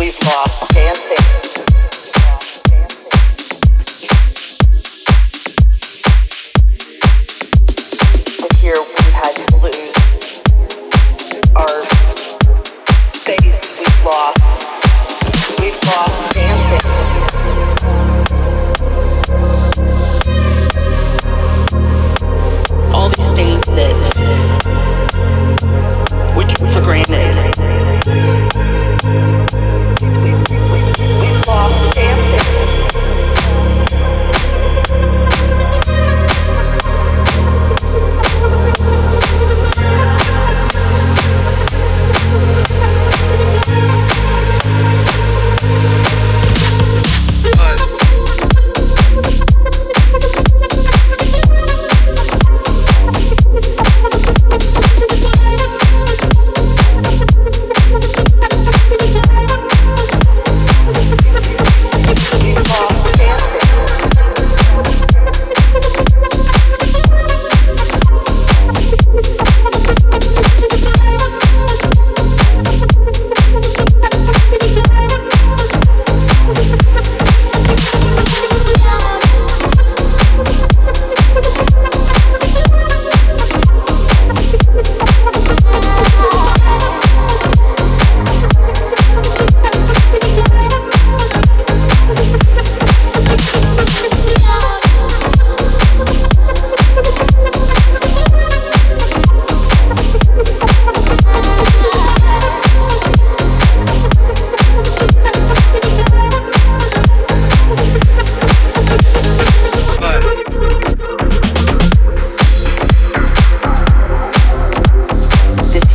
we've lost dancing.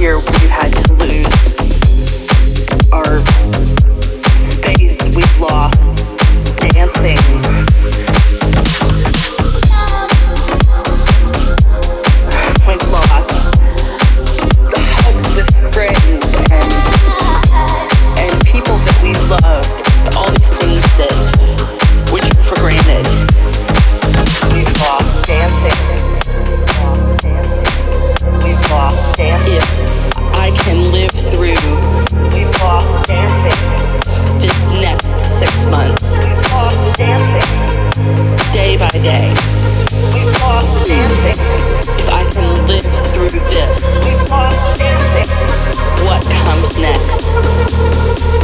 here. day by day. We've lost dancing. If I can live through this, we've lost dancing. What comes next?